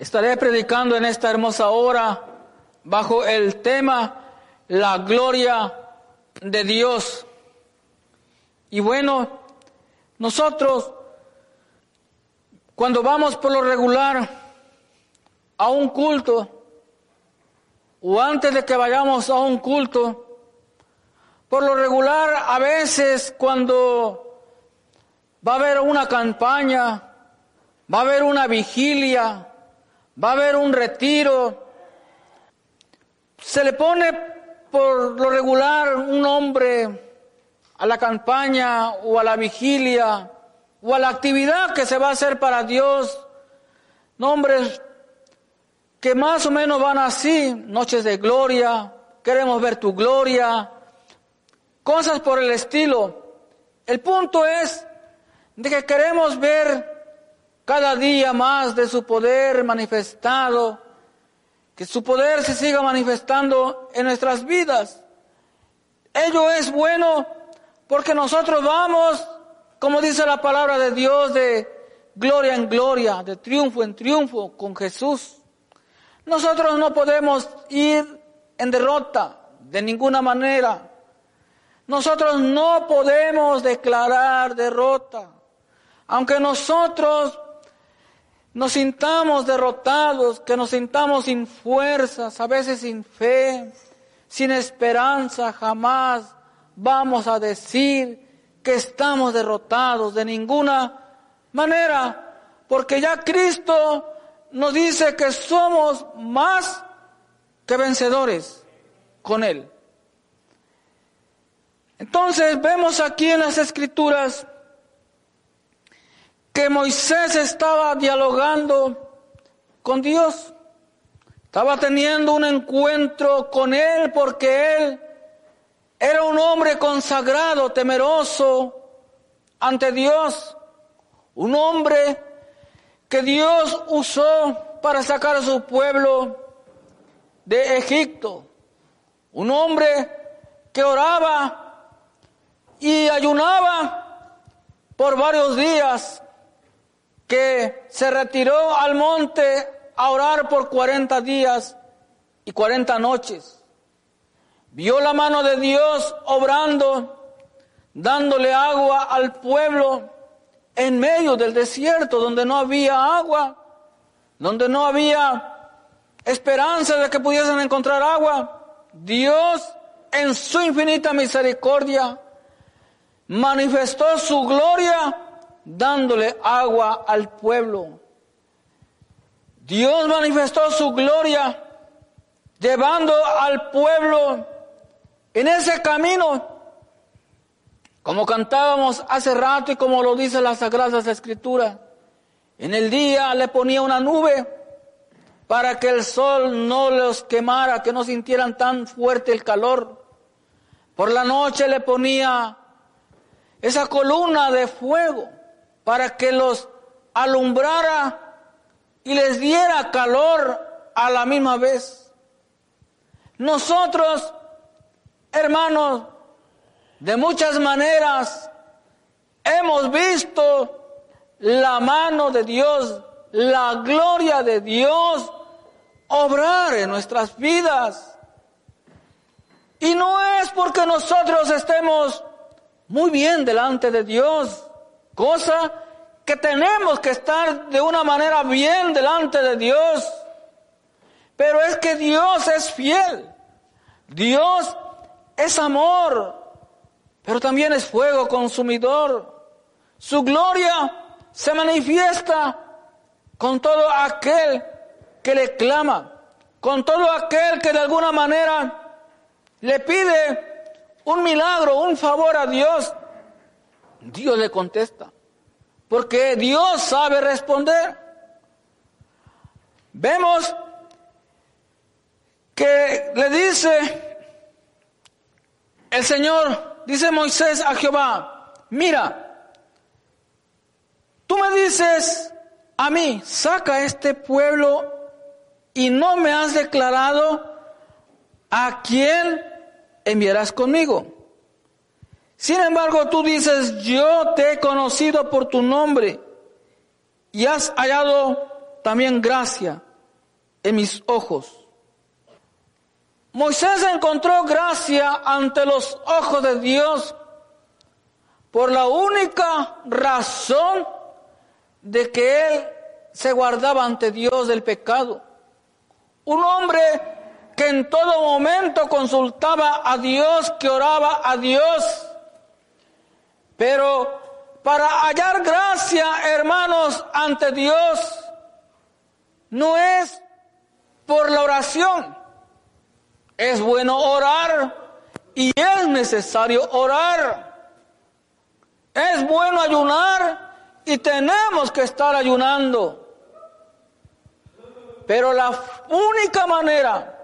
Estaré predicando en esta hermosa hora bajo el tema La gloria de Dios. Y bueno, nosotros cuando vamos por lo regular a un culto o antes de que vayamos a un culto, por lo regular a veces cuando va a haber una campaña, va a haber una vigilia, va a haber un retiro. Se le pone por lo regular un nombre a la campaña o a la vigilia o a la actividad que se va a hacer para Dios. Nombres que más o menos van así, noches de gloria, queremos ver tu gloria, cosas por el estilo. El punto es de que queremos ver cada día más de su poder manifestado, que su poder se siga manifestando en nuestras vidas. Ello es bueno porque nosotros vamos, como dice la palabra de Dios, de gloria en gloria, de triunfo en triunfo con Jesús. Nosotros no podemos ir en derrota de ninguna manera. Nosotros no podemos declarar derrota. Aunque nosotros nos sintamos derrotados, que nos sintamos sin fuerzas, a veces sin fe, sin esperanza, jamás vamos a decir que estamos derrotados de ninguna manera, porque ya Cristo nos dice que somos más que vencedores con Él. Entonces vemos aquí en las escrituras que Moisés estaba dialogando con Dios. Estaba teniendo un encuentro con Él porque Él era un hombre consagrado, temeroso ante Dios. Un hombre que Dios usó para sacar a su pueblo de Egipto. Un hombre que oraba y ayunaba por varios días que se retiró al monte a orar por 40 días y 40 noches. Vio la mano de Dios obrando, dándole agua al pueblo en medio del desierto donde no había agua, donde no había esperanza de que pudiesen encontrar agua. Dios en su infinita misericordia manifestó su gloria dándole agua al pueblo. Dios manifestó su gloria llevando al pueblo en ese camino, como cantábamos hace rato y como lo dice las Sagradas Escrituras. En el día le ponía una nube para que el sol no los quemara, que no sintieran tan fuerte el calor. Por la noche le ponía esa columna de fuego para que los alumbrara y les diera calor a la misma vez. Nosotros, hermanos, de muchas maneras hemos visto la mano de Dios, la gloria de Dios obrar en nuestras vidas. Y no es porque nosotros estemos muy bien delante de Dios, Cosa que tenemos que estar de una manera bien delante de Dios. Pero es que Dios es fiel. Dios es amor. Pero también es fuego consumidor. Su gloria se manifiesta con todo aquel que le clama. Con todo aquel que de alguna manera le pide un milagro, un favor a Dios. Dios le contesta. Porque Dios sabe responder. Vemos que le dice el Señor, dice Moisés a Jehová, mira, tú me dices a mí, saca este pueblo y no me has declarado a quién enviarás conmigo. Sin embargo, tú dices, yo te he conocido por tu nombre y has hallado también gracia en mis ojos. Moisés encontró gracia ante los ojos de Dios por la única razón de que él se guardaba ante Dios del pecado. Un hombre que en todo momento consultaba a Dios, que oraba a Dios. Pero para hallar gracia, hermanos, ante Dios, no es por la oración. Es bueno orar y es necesario orar. Es bueno ayunar y tenemos que estar ayunando. Pero la única manera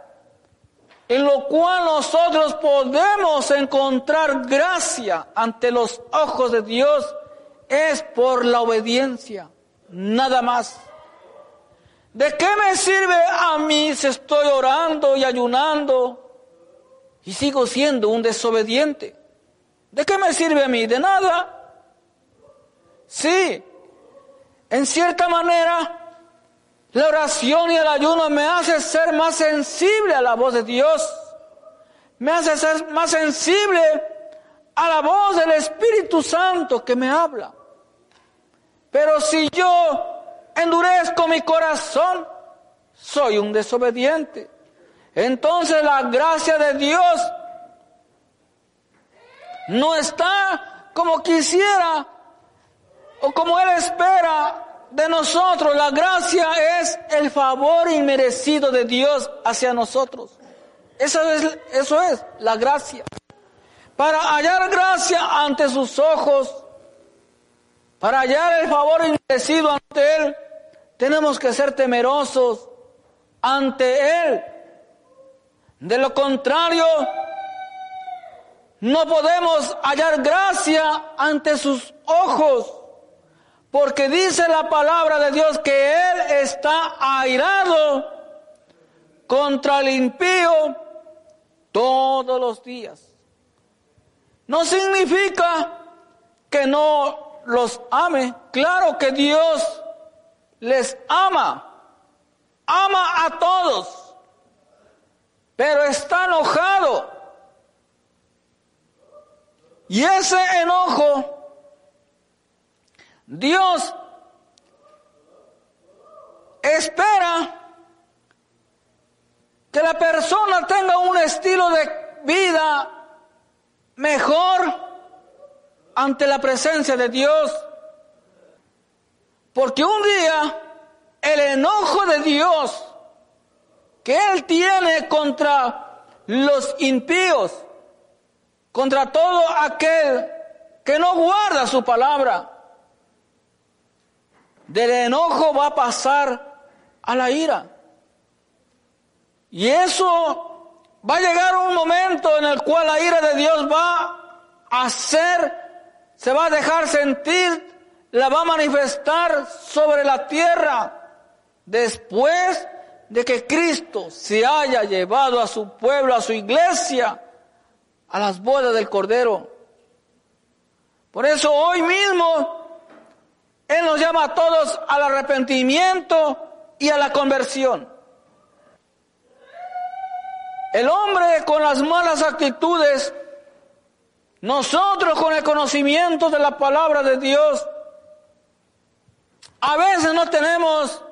en lo cual nosotros podemos encontrar gracia ante los ojos de Dios es por la obediencia, nada más. ¿De qué me sirve a mí si estoy orando y ayunando y sigo siendo un desobediente? ¿De qué me sirve a mí? De nada. Sí, en cierta manera, la oración y el ayuno me hace ser más sensible a la voz de Dios. Me hace ser más sensible a la voz del Espíritu Santo que me habla. Pero si yo endurezco mi corazón, soy un desobediente. Entonces la gracia de Dios no está como quisiera o como Él espera de nosotros. La gracia es el favor inmerecido de Dios hacia nosotros. Eso es, eso es la gracia. Para hallar gracia ante sus ojos, para hallar el favor inmerecido ante Él, tenemos que ser temerosos ante Él. De lo contrario, no podemos hallar gracia ante sus ojos. Porque dice la palabra de Dios que Él está airado contra el impío todos los días. No significa que no los ame. Claro que Dios les ama. Ama a todos. Pero está enojado. Y ese enojo Dios espera que la persona tenga un estilo de vida mejor ante la presencia de Dios. Porque un día el enojo de Dios que Él tiene contra los impíos, contra todo aquel que no guarda su palabra, del enojo va a pasar a la ira. Y eso va a llegar un momento en el cual la ira de Dios va a ser, se va a dejar sentir, la va a manifestar sobre la tierra después de que Cristo se haya llevado a su pueblo, a su iglesia, a las bodas del Cordero. Por eso hoy mismo él nos llama a todos al arrepentimiento y a la conversión. El hombre con las malas actitudes, nosotros con el conocimiento de la palabra de Dios, a veces no tenemos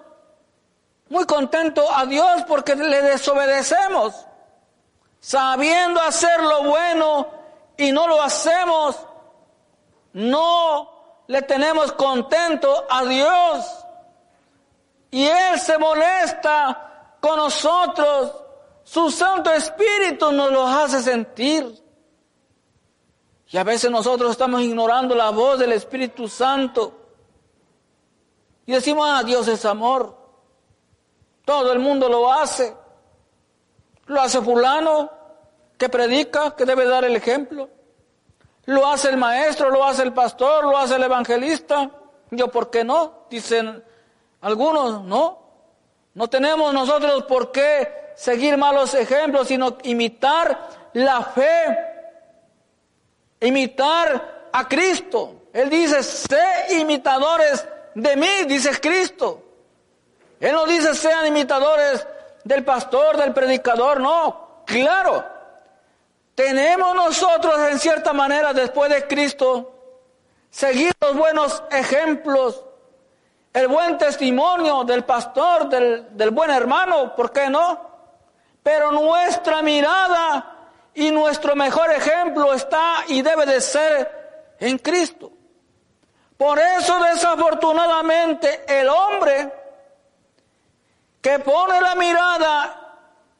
muy contento a Dios porque le desobedecemos, sabiendo hacer lo bueno y no lo hacemos, no le tenemos contento a Dios. Y Él se molesta con nosotros. Su Santo Espíritu nos lo hace sentir. Y a veces nosotros estamos ignorando la voz del Espíritu Santo. Y decimos, ah, Dios es amor. Todo el mundo lo hace. Lo hace fulano que predica, que debe dar el ejemplo. Lo hace el maestro, lo hace el pastor, lo hace el evangelista. Yo, ¿por qué no? Dicen algunos, no. No tenemos nosotros por qué seguir malos ejemplos, sino imitar la fe, imitar a Cristo. Él dice, sé imitadores de mí, dice Cristo. Él no dice sean imitadores del pastor, del predicador, no, claro. Tenemos nosotros en cierta manera después de Cristo seguir los buenos ejemplos, el buen testimonio del pastor, del, del buen hermano, ¿por qué no? Pero nuestra mirada y nuestro mejor ejemplo está y debe de ser en Cristo. Por eso desafortunadamente el hombre que pone la mirada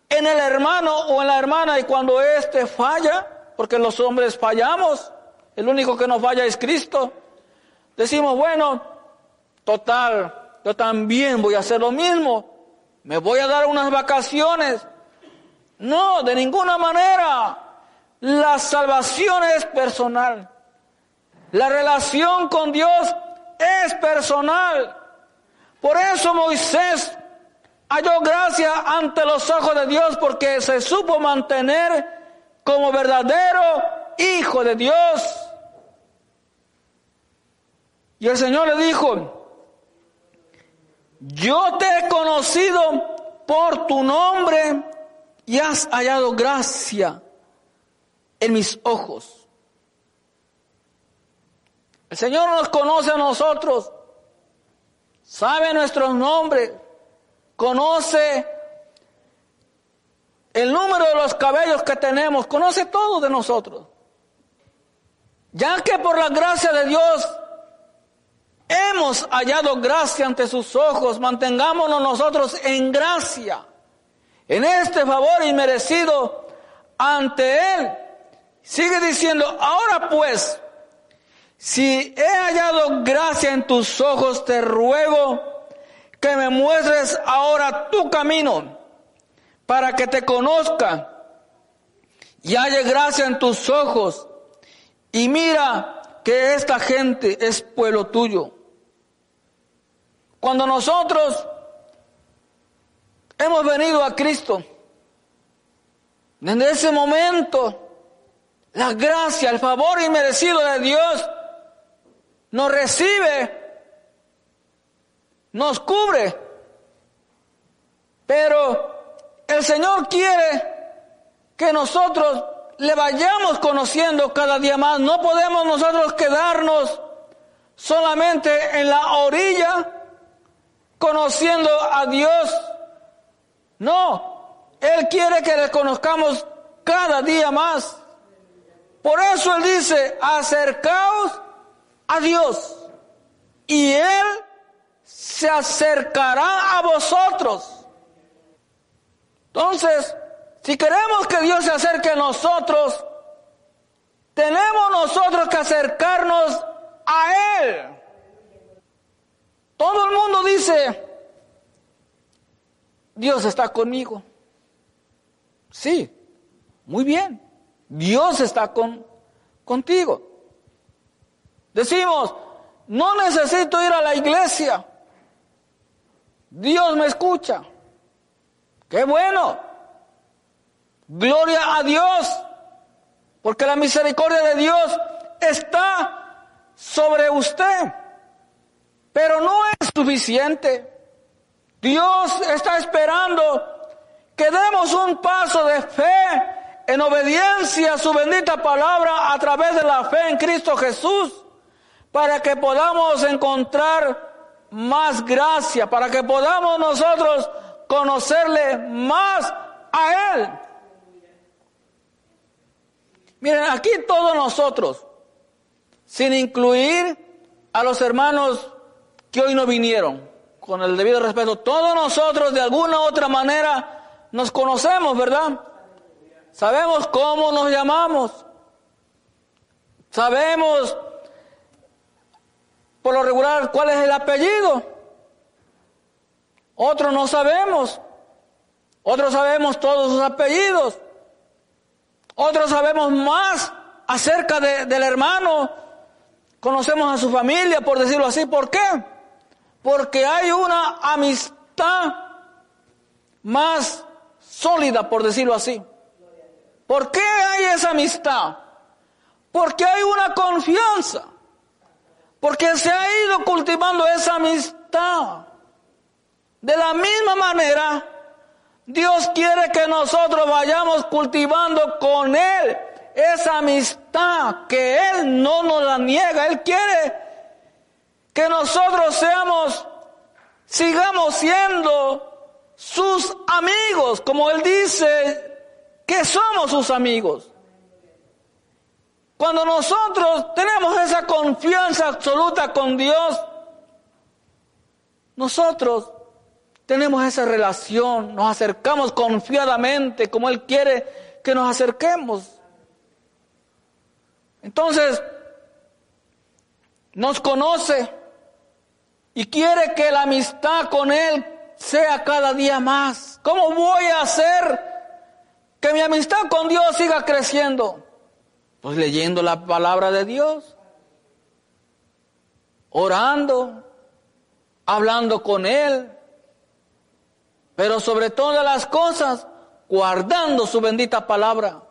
en el hermano o en la hermana y cuando éste falla, porque los hombres fallamos, el único que nos falla es Cristo, decimos, bueno, total, yo también voy a hacer lo mismo, me voy a dar unas vacaciones. No, de ninguna manera. La salvación es personal. La relación con Dios es personal. Por eso Moisés halló gracia ante los ojos de Dios porque se supo mantener como verdadero hijo de Dios. Y el Señor le dijo, yo te he conocido por tu nombre y has hallado gracia en mis ojos. El Señor nos conoce a nosotros, sabe nuestros nombres, conoce el número de los cabellos que tenemos, conoce todo de nosotros. Ya que por la gracia de Dios hemos hallado gracia ante sus ojos, mantengámonos nosotros en gracia, en este favor inmerecido ante Él. Sigue diciendo, ahora pues, si he hallado gracia en tus ojos, te ruego que me muestres ahora tu camino para que te conozca y haya gracia en tus ojos y mira que esta gente es pueblo tuyo. Cuando nosotros hemos venido a Cristo, desde ese momento, la gracia, el favor inmerecido de Dios nos recibe nos cubre. Pero el Señor quiere que nosotros le vayamos conociendo cada día más. No podemos nosotros quedarnos solamente en la orilla conociendo a Dios. No, Él quiere que le conozcamos cada día más. Por eso Él dice, acercaos a Dios. Y Él se acercará a vosotros. Entonces, si queremos que Dios se acerque a nosotros, tenemos nosotros que acercarnos a Él. Todo el mundo dice, Dios está conmigo. Sí, muy bien. Dios está con, contigo. Decimos, no necesito ir a la iglesia. Dios me escucha. Qué bueno. Gloria a Dios. Porque la misericordia de Dios está sobre usted. Pero no es suficiente. Dios está esperando que demos un paso de fe en obediencia a su bendita palabra a través de la fe en Cristo Jesús para que podamos encontrar más gracia, para que podamos nosotros conocerle más a Él. Miren, aquí todos nosotros, sin incluir a los hermanos que hoy no vinieron, con el debido respeto, todos nosotros de alguna u otra manera nos conocemos, ¿verdad? Sabemos cómo nos llamamos. Sabemos por lo regular, ¿cuál es el apellido? Otros no sabemos. Otros sabemos todos sus apellidos. Otros sabemos más acerca del hermano. Conocemos a su familia, por decirlo así. ¿Por qué? Porque hay una amistad más sólida, por decirlo así. ¿Por qué hay esa amistad? Porque hay una confianza. Porque se ha ido cultivando esa amistad. De la misma manera, Dios quiere que nosotros vayamos cultivando con Él esa amistad que Él no nos la niega. Él quiere que nosotros seamos, sigamos siendo sus amigos, como Él dice que somos sus amigos. Cuando nosotros tenemos esa confianza absoluta con Dios, nosotros tenemos esa relación, nos acercamos confiadamente como Él quiere que nos acerquemos. Entonces, nos conoce y quiere que la amistad con Él sea cada día más. ¿Cómo voy a hacer que mi amistad con Dios siga creciendo? Pues leyendo la palabra de Dios, orando, hablando con Él, pero sobre todas las cosas, guardando su bendita palabra.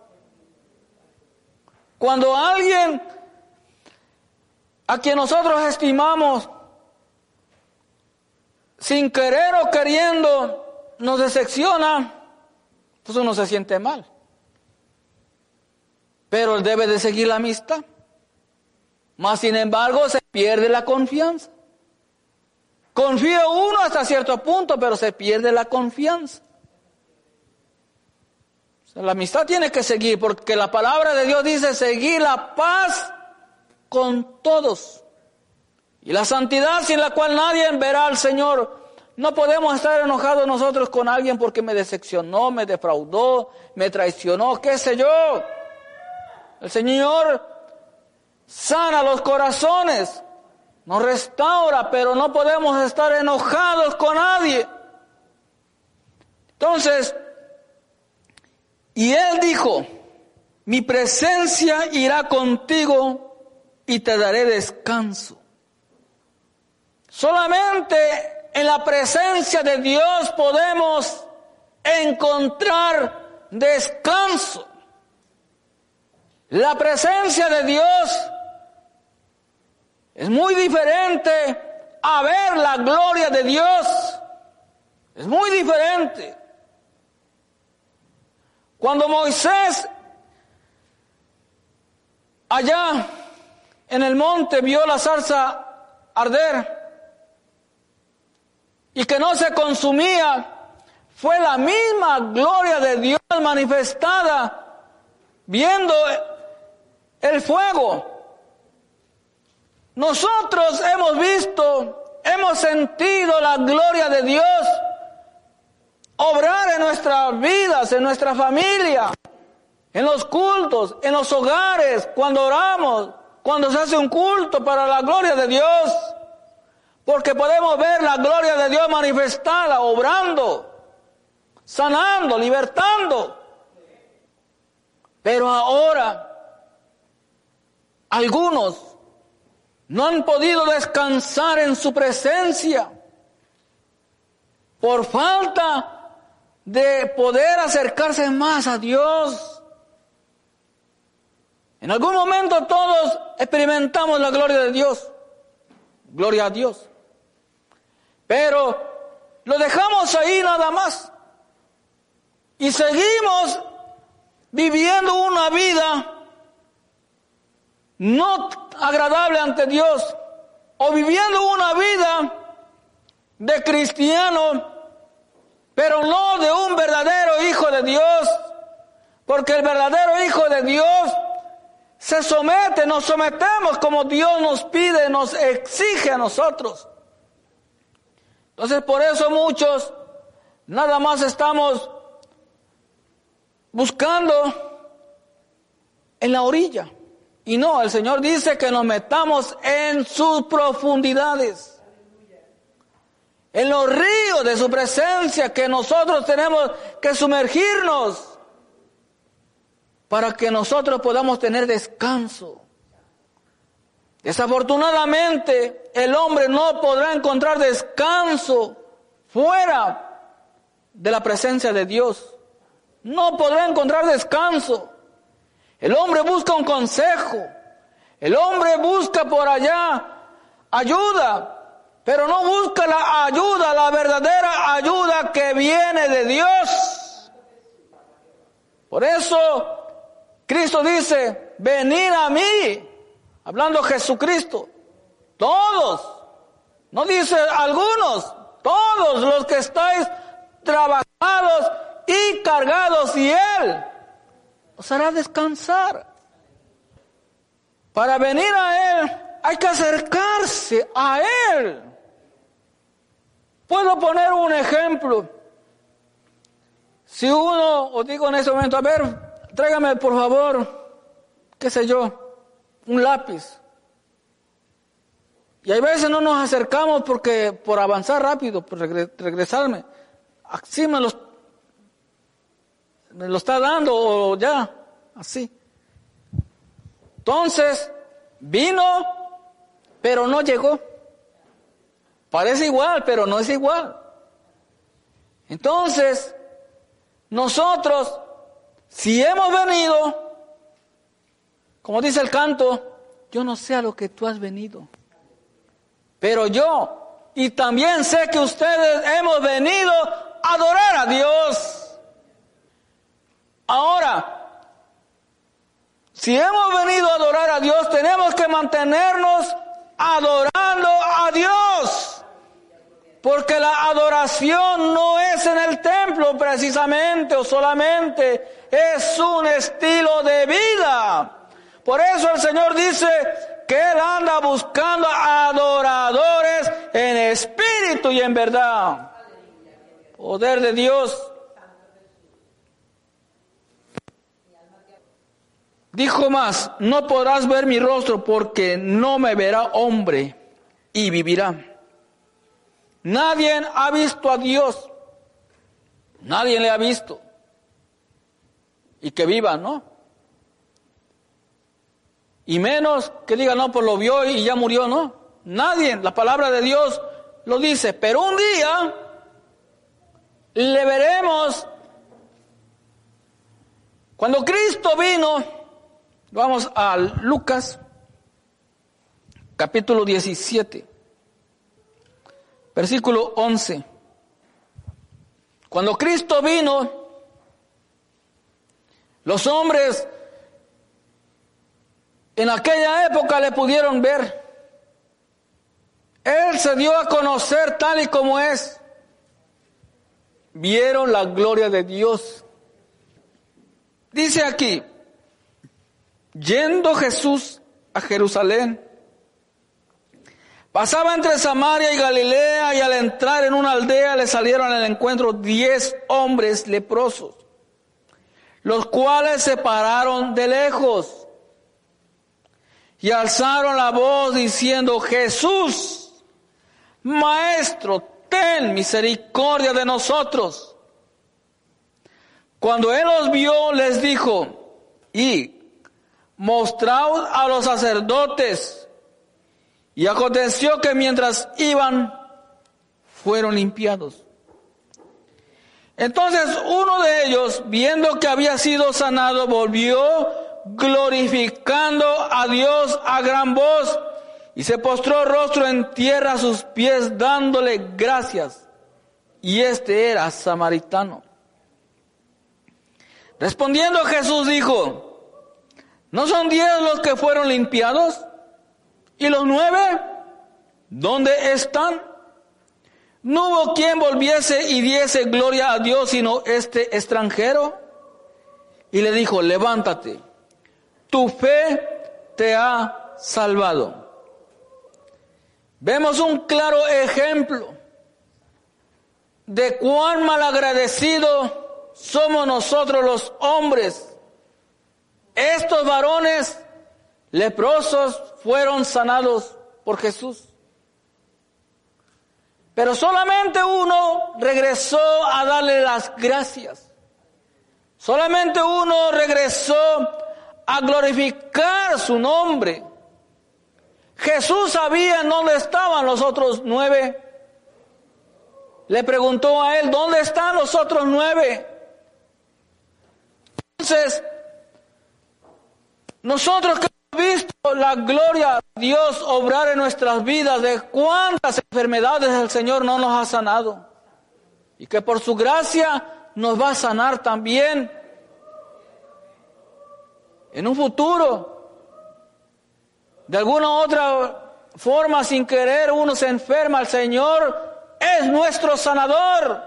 Cuando alguien a quien nosotros estimamos, sin querer o queriendo, nos decepciona, pues uno se siente mal. Pero él debe de seguir la amistad. Más sin embargo, se pierde la confianza. Confía uno hasta cierto punto, pero se pierde la confianza. la amistad tiene que seguir, porque la palabra de Dios dice seguir la paz con todos. Y la santidad sin la cual nadie verá al Señor. No podemos estar enojados nosotros con alguien porque me decepcionó, me defraudó, me traicionó, qué sé yo. El Señor sana los corazones nos restaura, pero no podemos estar enojados con nadie. Entonces, y él dijo, mi presencia irá contigo y te daré descanso. Solamente en la presencia de Dios podemos encontrar descanso. La presencia de Dios es muy diferente a ver la gloria de Dios. Es muy diferente. Cuando Moisés allá en el monte vio la zarza arder y que no se consumía, fue la misma gloria de Dios manifestada viendo el fuego nosotros hemos visto, hemos sentido la gloria de Dios obrar en nuestras vidas, en nuestra familia, en los cultos, en los hogares, cuando oramos, cuando se hace un culto para la gloria de Dios. Porque podemos ver la gloria de Dios manifestada, obrando, sanando, libertando. Pero ahora, algunos no han podido descansar en su presencia por falta de poder acercarse más a Dios. En algún momento todos experimentamos la gloria de Dios. Gloria a Dios. Pero lo dejamos ahí nada más. Y seguimos viviendo una vida no agradable ante Dios o viviendo una vida de cristiano, pero no de un verdadero hijo de Dios, porque el verdadero hijo de Dios se somete, nos sometemos como Dios nos pide, nos exige a nosotros. Entonces por eso muchos nada más estamos buscando en la orilla. Y no, el Señor dice que nos metamos en sus profundidades. En los ríos de su presencia que nosotros tenemos que sumergirnos para que nosotros podamos tener descanso. Desafortunadamente, el hombre no podrá encontrar descanso fuera de la presencia de Dios. No podrá encontrar descanso. El hombre busca un consejo. El hombre busca por allá ayuda, pero no busca la ayuda, la verdadera ayuda que viene de Dios. Por eso Cristo dice, venid a mí, hablando Jesucristo, todos, no dice algunos, todos los que estáis trabajados y cargados y Él os hará descansar. Para venir a Él hay que acercarse a Él. Puedo poner un ejemplo. Si uno, os digo en ese momento, a ver, tráigame por favor, qué sé yo, un lápiz. Y hay veces no nos acercamos porque por avanzar rápido, por regresarme. Así los me lo está dando o ya, así. Entonces, vino, pero no llegó. Parece igual, pero no es igual. Entonces, nosotros, si hemos venido, como dice el canto, yo no sé a lo que tú has venido, pero yo, y también sé que ustedes hemos venido a adorar a Dios. Ahora, si hemos venido a adorar a Dios, tenemos que mantenernos adorando a Dios. Porque la adoración no es en el templo precisamente o solamente, es un estilo de vida. Por eso el Señor dice que Él anda buscando adoradores en espíritu y en verdad. Poder de Dios Dijo más, no podrás ver mi rostro porque no me verá hombre y vivirá. Nadie ha visto a Dios. Nadie le ha visto. Y que viva, ¿no? Y menos que diga, no, pues lo vio y ya murió, ¿no? Nadie, la palabra de Dios lo dice. Pero un día le veremos. Cuando Cristo vino, Vamos a Lucas, capítulo 17, versículo 11. Cuando Cristo vino, los hombres en aquella época le pudieron ver. Él se dio a conocer tal y como es. Vieron la gloria de Dios. Dice aquí, Yendo Jesús a Jerusalén, pasaba entre Samaria y Galilea y al entrar en una aldea le salieron al encuentro diez hombres leprosos, los cuales se pararon de lejos y alzaron la voz diciendo, Jesús, Maestro, ten misericordia de nosotros. Cuando él los vio, les dijo, y mostraos a los sacerdotes. Y aconteció que mientras iban, fueron limpiados. Entonces uno de ellos, viendo que había sido sanado, volvió glorificando a Dios a gran voz y se postró rostro en tierra a sus pies dándole gracias. Y este era samaritano. Respondiendo Jesús dijo, ¿No son diez los que fueron limpiados? ¿Y los nueve? ¿Dónde están? No hubo quien volviese y diese gloria a Dios sino este extranjero. Y le dijo, levántate, tu fe te ha salvado. Vemos un claro ejemplo de cuán malagradecido somos nosotros los hombres estos varones leprosos fueron sanados por Jesús. Pero solamente uno regresó a darle las gracias. Solamente uno regresó a glorificar su nombre. Jesús sabía dónde estaban los otros nueve. Le preguntó a él, ¿dónde están los otros nueve? Entonces, nosotros que hemos visto la gloria de Dios obrar en nuestras vidas, de cuántas enfermedades el Señor no nos ha sanado. Y que por su gracia nos va a sanar también en un futuro. De alguna otra forma, sin querer, uno se enferma. El Señor es nuestro sanador.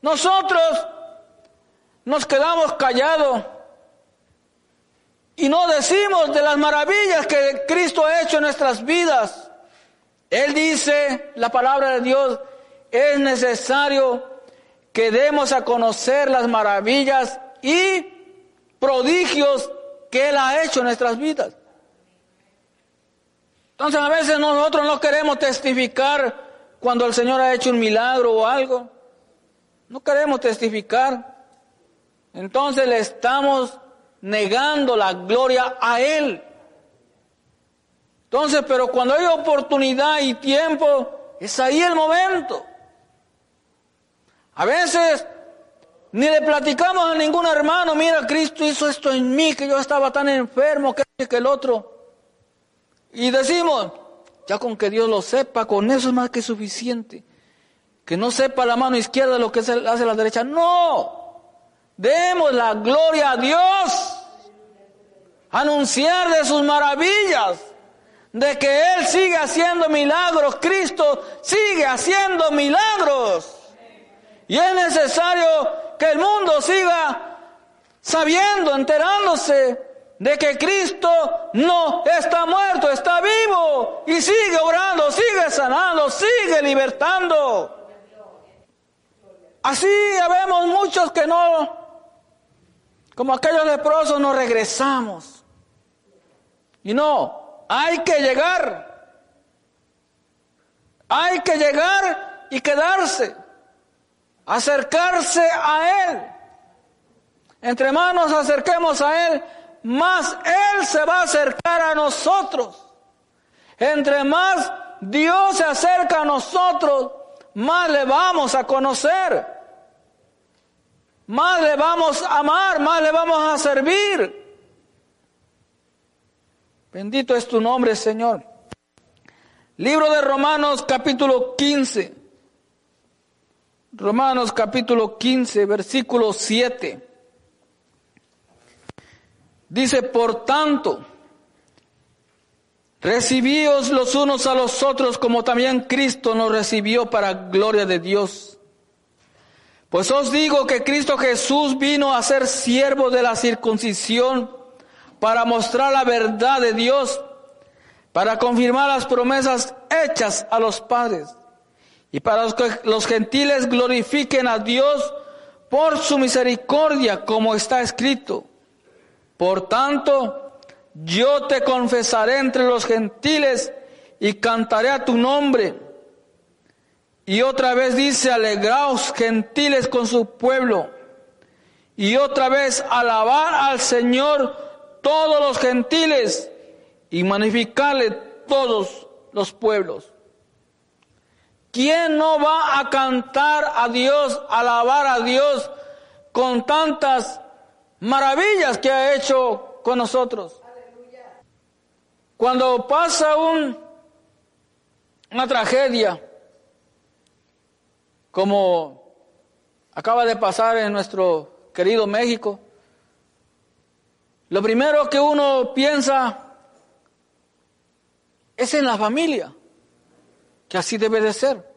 Nosotros nos quedamos callados y no decimos de las maravillas que Cristo ha hecho en nuestras vidas. Él dice, la palabra de Dios, es necesario que demos a conocer las maravillas y prodigios que Él ha hecho en nuestras vidas. Entonces a veces nosotros no queremos testificar cuando el Señor ha hecho un milagro o algo. No queremos testificar. Entonces le estamos negando la gloria a Él. Entonces, pero cuando hay oportunidad y tiempo, es ahí el momento. A veces ni le platicamos a ningún hermano, mira, Cristo hizo esto en mí, que yo estaba tan enfermo que, el otro. Y decimos, ya con que Dios lo sepa, con eso es más que suficiente. Que no sepa la mano izquierda lo que hace la derecha. No, demos la gloria a Dios. Anunciar de sus maravillas, de que Él sigue haciendo milagros. Cristo sigue haciendo milagros. Y es necesario que el mundo siga sabiendo, enterándose de que Cristo no está muerto, está vivo y sigue orando, sigue sanando, sigue libertando. Así vemos muchos que no, como aquellos leprosos, no regresamos. Y no, hay que llegar. Hay que llegar y quedarse acercarse a Él. Entre más nos acerquemos a Él, más Él se va a acercar a nosotros. Entre más Dios se acerca a nosotros, más le vamos a conocer. Más le vamos a amar, más le vamos a servir. Bendito es tu nombre, Señor. Libro de Romanos capítulo 15. Romanos capítulo 15, versículo 7. Dice, por tanto, recibíos los unos a los otros como también Cristo nos recibió para gloria de Dios. Pues os digo que Cristo Jesús vino a ser siervo de la circuncisión para mostrar la verdad de Dios, para confirmar las promesas hechas a los padres y para que los gentiles glorifiquen a Dios por su misericordia, como está escrito. Por tanto, yo te confesaré entre los gentiles y cantaré a tu nombre. Y otra vez dice, alegraos gentiles con su pueblo. Y otra vez alabar al Señor todos los gentiles y magnificarle todos los pueblos. ¿Quién no va a cantar a Dios, alabar a Dios con tantas maravillas que ha hecho con nosotros? Cuando pasa un, una tragedia, como acaba de pasar en nuestro querido México, lo primero que uno piensa es en la familia que así debe de ser.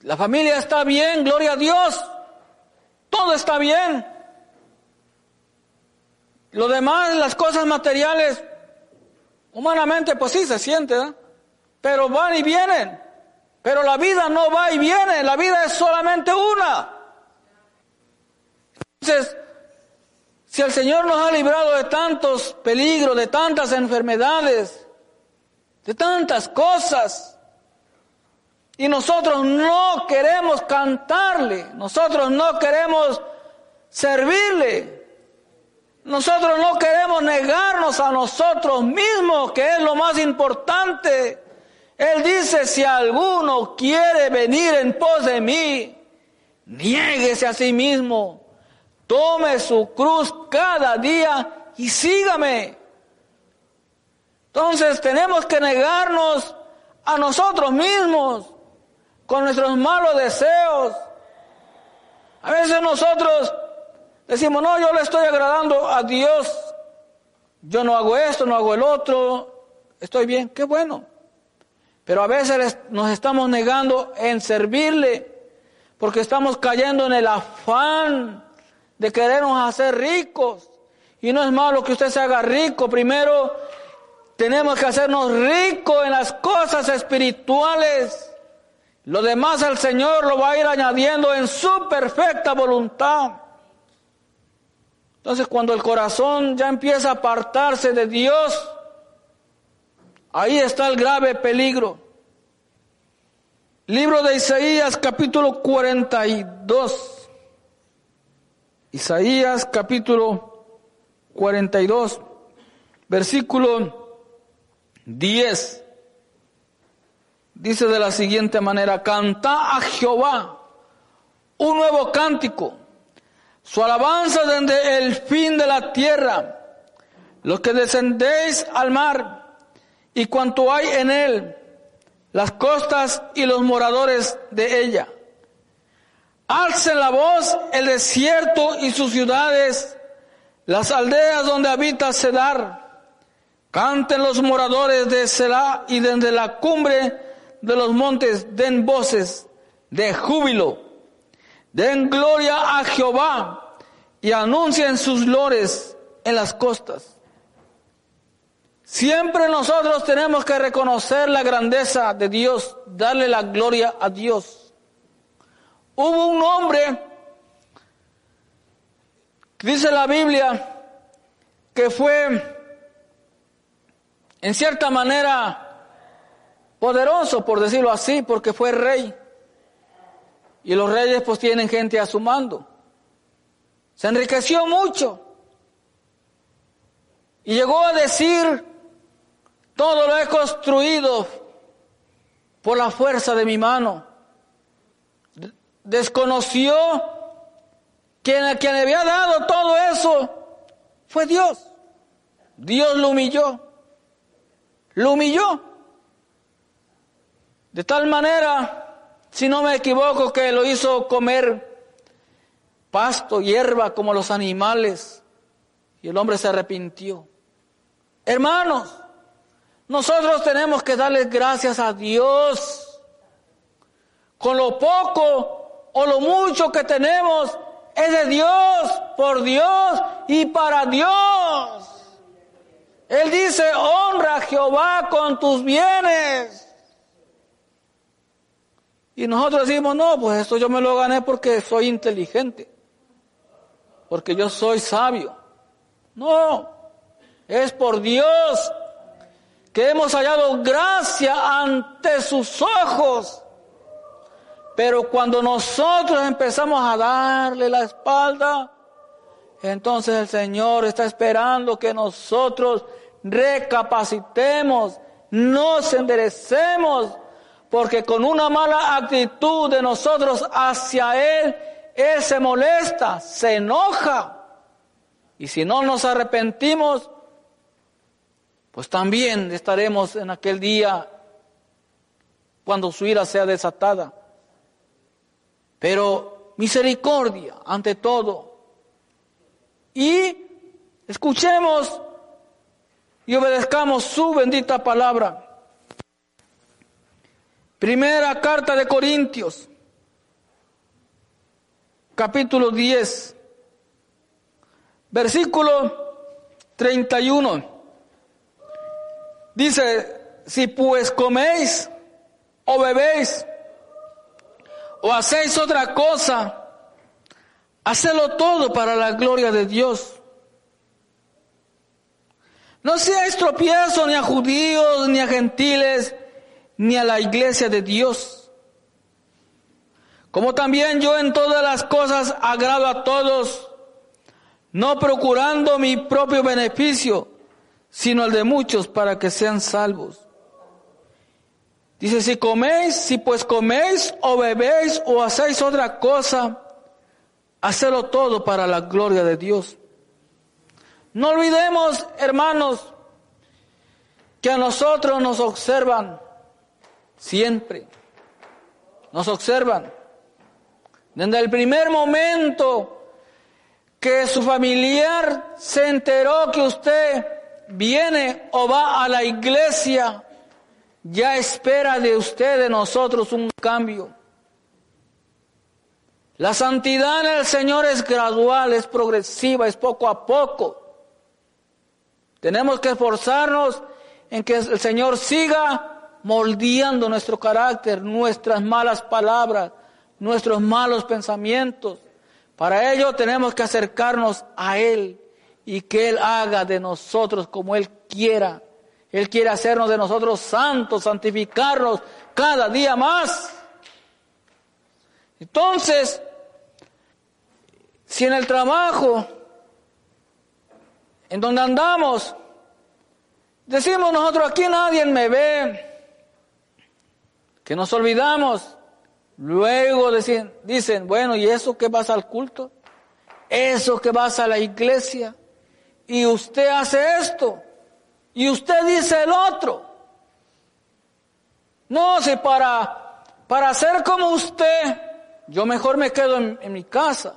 La familia está bien, gloria a Dios. Todo está bien. Lo demás, las cosas materiales, humanamente pues sí se siente, ¿eh? pero van y vienen. Pero la vida no va y viene, la vida es solamente una. Entonces, si el Señor nos ha librado de tantos peligros, de tantas enfermedades, de tantas cosas. Y nosotros no queremos cantarle, nosotros no queremos servirle, nosotros no queremos negarnos a nosotros mismos, que es lo más importante. Él dice, si alguno quiere venir en pos de mí, niéguese a sí mismo, tome su cruz cada día y sígame. Entonces tenemos que negarnos a nosotros mismos con nuestros malos deseos. A veces nosotros Decimos, no, yo le estoy agradando a Dios. Yo no hago esto, no hago el otro. Estoy bien, qué bueno. Pero a veces nos estamos negando en servirle porque estamos cayendo en el afán de querernos hacer ricos. Y no es malo que usted se haga rico. Primero tenemos que hacernos ricos en las cosas espirituales. Lo demás el Señor lo va a ir añadiendo en su perfecta voluntad. Entonces cuando el corazón ya empieza a apartarse de Dios, ahí está el grave peligro. Libro de Isaías capítulo 42. Isaías capítulo 42, versículo 10. Dice de la siguiente manera, canta a Jehová un nuevo cántico, su alabanza desde el fin de la tierra, los que descendéis al mar y cuanto hay en él, las costas y los moradores de ella. Alcen la voz el desierto y sus ciudades, las aldeas donde habita Sedar. Canten los moradores de Selah y desde la cumbre de los montes den voces de júbilo. Den gloria a Jehová y anuncien sus lores en las costas. Siempre nosotros tenemos que reconocer la grandeza de Dios, darle la gloria a Dios. Hubo un hombre, dice la Biblia, que fue en cierta manera poderoso, por decirlo así, porque fue rey. Y los reyes pues tienen gente a su mando. Se enriqueció mucho. Y llegó a decir, todo lo he construido por la fuerza de mi mano. Desconoció que quien le había dado todo eso fue Dios. Dios lo humilló. Lo humilló. De tal manera, si no me equivoco, que lo hizo comer pasto, hierba como los animales. Y el hombre se arrepintió. Hermanos, nosotros tenemos que darle gracias a Dios. Con lo poco o lo mucho que tenemos es de Dios, por Dios y para Dios. Él dice, honra a Jehová con tus bienes. Y nosotros decimos, no, pues esto yo me lo gané porque soy inteligente, porque yo soy sabio. No, es por Dios que hemos hallado gracia ante sus ojos. Pero cuando nosotros empezamos a darle la espalda, entonces el Señor está esperando que nosotros recapacitemos, nos enderecemos porque con una mala actitud de nosotros hacia Él, Él se molesta, se enoja. Y si no nos arrepentimos, pues también estaremos en aquel día cuando su ira sea desatada. Pero misericordia ante todo. Y escuchemos y obedezcamos su bendita palabra. Primera carta de Corintios, capítulo 10, versículo 31. Dice, si pues coméis o bebéis o hacéis otra cosa, hacedlo todo para la gloria de Dios. No seáis tropiezo ni a judíos ni a gentiles, ni a la iglesia de Dios. Como también yo en todas las cosas agrado a todos, no procurando mi propio beneficio, sino el de muchos para que sean salvos. Dice, si coméis, si pues coméis o bebéis o hacéis otra cosa, hacedlo todo para la gloria de Dios. No olvidemos, hermanos, que a nosotros nos observan Siempre. Nos observan. Desde el primer momento que su familiar se enteró que usted viene o va a la iglesia, ya espera de usted, de nosotros, un cambio. La santidad en el Señor es gradual, es progresiva, es poco a poco. Tenemos que esforzarnos en que el Señor siga moldeando nuestro carácter, nuestras malas palabras, nuestros malos pensamientos. Para ello tenemos que acercarnos a Él y que Él haga de nosotros como Él quiera. Él quiere hacernos de nosotros santos, santificarnos cada día más. Entonces, si en el trabajo, en donde andamos, decimos nosotros, aquí nadie me ve, que nos olvidamos, luego dicen, dicen, bueno, ¿y eso que vas al culto? ¿Eso que vas a la iglesia? Y usted hace esto, y usted dice el otro. No, si para, para ser como usted, yo mejor me quedo en mi casa.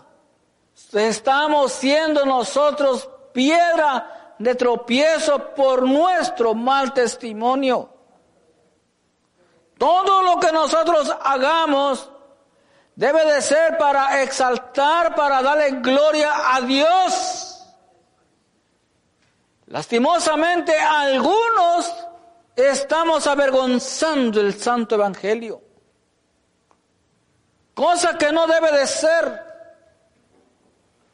Estamos siendo nosotros piedra de tropiezo por nuestro mal testimonio. Todo lo que nosotros hagamos debe de ser para exaltar, para darle gloria a Dios. Lastimosamente algunos estamos avergonzando el santo evangelio. Cosa que no debe de ser.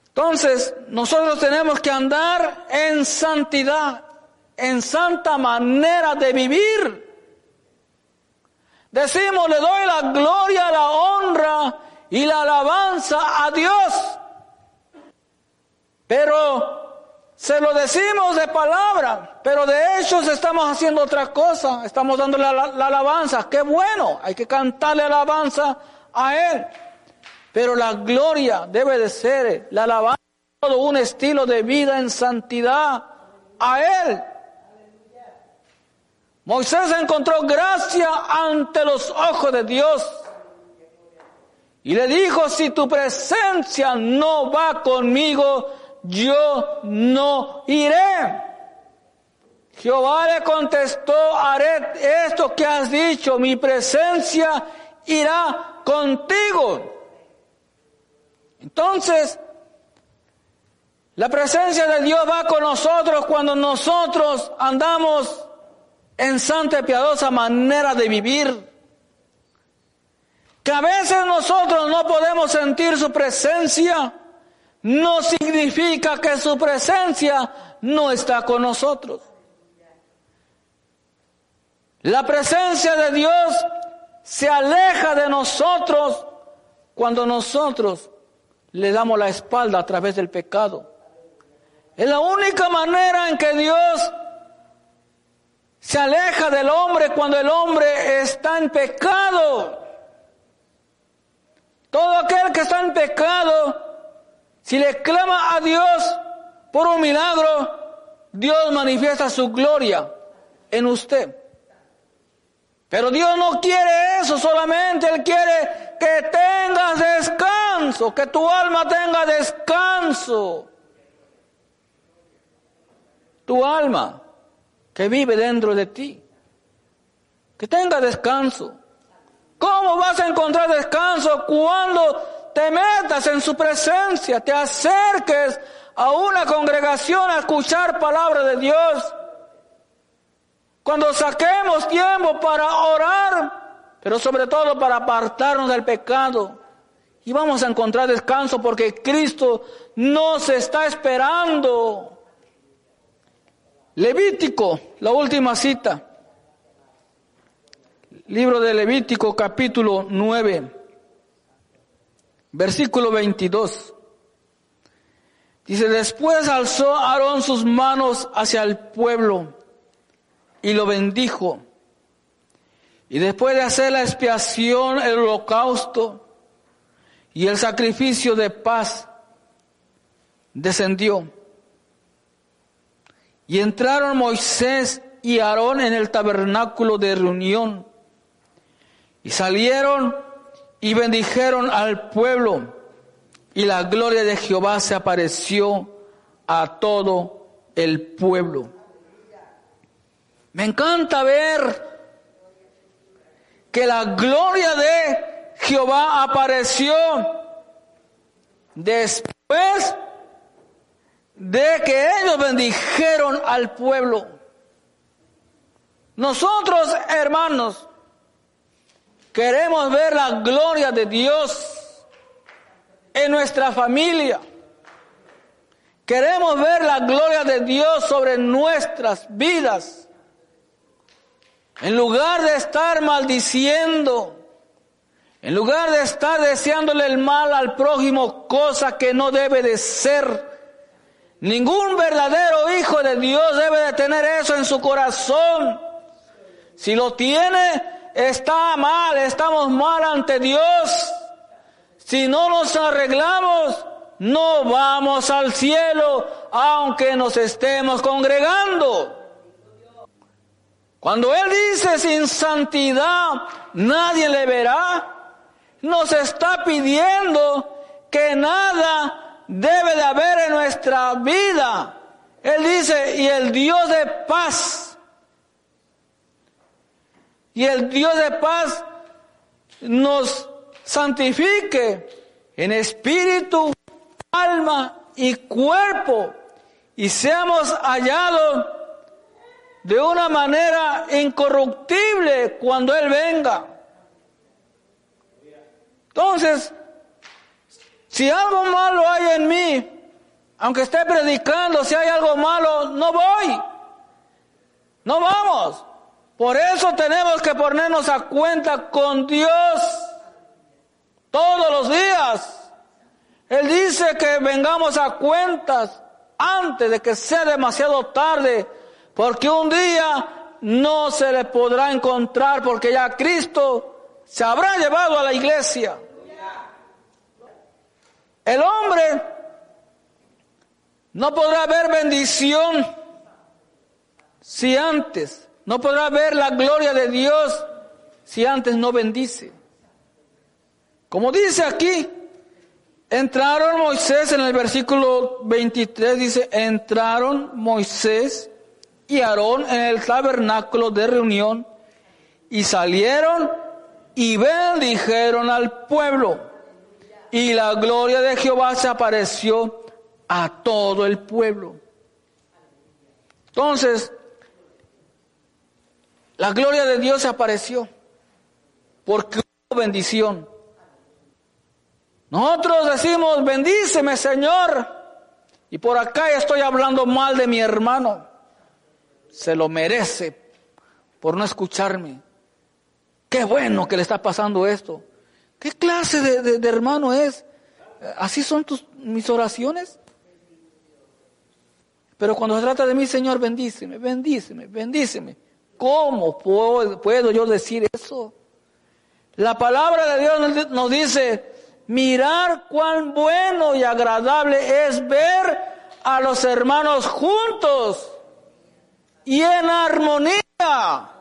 Entonces, nosotros tenemos que andar en santidad, en santa manera de vivir. Decimos, le doy la gloria, la honra y la alabanza a Dios. Pero se lo decimos de palabra, pero de hechos estamos haciendo otra cosa. Estamos dándole la, la alabanza. Qué bueno, hay que cantarle alabanza a Él. Pero la gloria debe de ser la alabanza, todo un estilo de vida en santidad a Él. Moisés encontró gracia ante los ojos de Dios. Y le dijo, si tu presencia no va conmigo, yo no iré. Jehová le contestó, haré esto que has dicho, mi presencia irá contigo. Entonces, la presencia de Dios va con nosotros cuando nosotros andamos en santa y piadosa manera de vivir. Que a veces nosotros no podemos sentir su presencia, no significa que su presencia no está con nosotros. La presencia de Dios se aleja de nosotros cuando nosotros le damos la espalda a través del pecado. Es la única manera en que Dios se aleja del hombre cuando el hombre está en pecado. Todo aquel que está en pecado, si le clama a Dios por un milagro, Dios manifiesta su gloria en usted. Pero Dios no quiere eso solamente, Él quiere que tengas descanso, que tu alma tenga descanso. Tu alma que vive dentro de ti, que tenga descanso. ¿Cómo vas a encontrar descanso cuando te metas en su presencia, te acerques a una congregación a escuchar palabra de Dios? Cuando saquemos tiempo para orar, pero sobre todo para apartarnos del pecado. Y vamos a encontrar descanso porque Cristo nos está esperando. Levítico, la última cita. Libro de Levítico capítulo 9, versículo 22. Dice, después alzó Aarón sus manos hacia el pueblo y lo bendijo. Y después de hacer la expiación, el holocausto y el sacrificio de paz, descendió. Y entraron Moisés y Aarón en el tabernáculo de reunión. Y salieron y bendijeron al pueblo. y la gloria de Jehová se apareció a todo el pueblo. Me encanta ver que la gloria de Jehová apareció después de que ellos bendijeron al pueblo. Nosotros, hermanos, queremos ver la gloria de Dios en nuestra familia. Queremos ver la gloria de Dios sobre nuestras vidas. En lugar de estar maldiciendo, en lugar de estar deseándole el mal al prójimo, cosa que no debe de ser. Ningún verdadero hijo de Dios debe de tener eso en su corazón. Si lo tiene, está mal, estamos mal ante Dios. Si no nos arreglamos, no vamos al cielo, aunque nos estemos congregando. Cuando Él dice sin santidad nadie le verá, nos está pidiendo que nada debe de haber en nuestra vida. Él dice, y el Dios de paz, y el Dios de paz nos santifique en espíritu, alma y cuerpo, y seamos hallados de una manera incorruptible cuando Él venga. Entonces, si algo malo hay en mí, aunque esté predicando, si hay algo malo, no voy. No vamos. Por eso tenemos que ponernos a cuenta con Dios todos los días. Él dice que vengamos a cuentas antes de que sea demasiado tarde porque un día no se le podrá encontrar porque ya Cristo se habrá llevado a la iglesia. El hombre no podrá ver bendición si antes, no podrá ver la gloria de Dios si antes no bendice. Como dice aquí, entraron Moisés en el versículo 23, dice, entraron Moisés y Aarón en el tabernáculo de reunión y salieron y bendijeron al pueblo. Y la gloria de Jehová se apareció a todo el pueblo. Entonces, la gloria de Dios se apareció porque hubo bendición. Nosotros decimos, bendíceme Señor. Y por acá estoy hablando mal de mi hermano se lo merece por no escucharme. Qué bueno que le está pasando esto. ¿Qué clase de, hermano es? ¿Así son tus, mis oraciones? Pero cuando se trata de mí, Señor, bendíceme, bendíceme, bendíceme. ¿Cómo puedo, yo decir eso? La palabra de Dios nos dice, mirar cuán bueno y agradable es ver a los hermanos juntos y en armonía,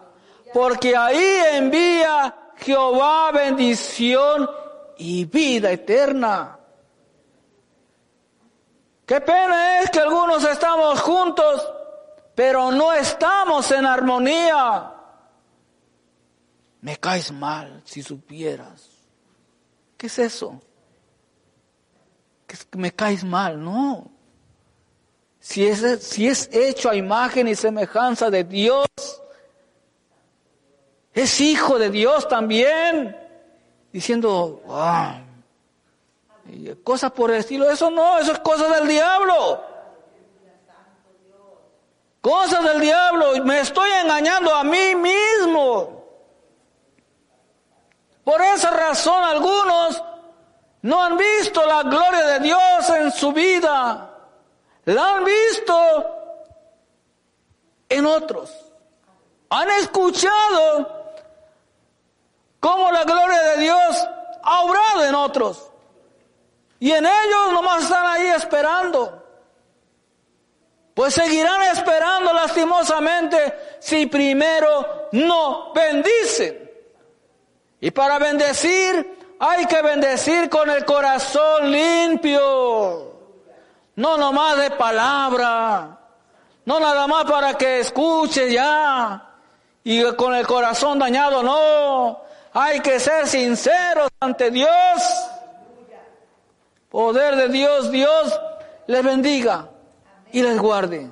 porque ahí envía Jehová bendición y vida eterna. Qué pena es que algunos estamos juntos, pero no estamos en armonía. Me caes mal si supieras. ¿Qué es eso? Que me caes mal, no. Si es, si es hecho a imagen y semejanza de Dios, es hijo de Dios también, diciendo, ah, cosas por el estilo, eso no, eso es cosa del diablo. Cosas del diablo, me estoy engañando a mí mismo. Por esa razón algunos no han visto la gloria de Dios en su vida. La han visto en otros. Han escuchado cómo la gloria de Dios ha obrado en otros. Y en ellos nomás están ahí esperando. Pues seguirán esperando lastimosamente si primero no bendicen. Y para bendecir hay que bendecir con el corazón limpio. No nomás de palabra. No nada más para que escuche ya. Y con el corazón dañado, no. Hay que ser sinceros ante Dios. Poder de Dios, Dios les bendiga y les guarde.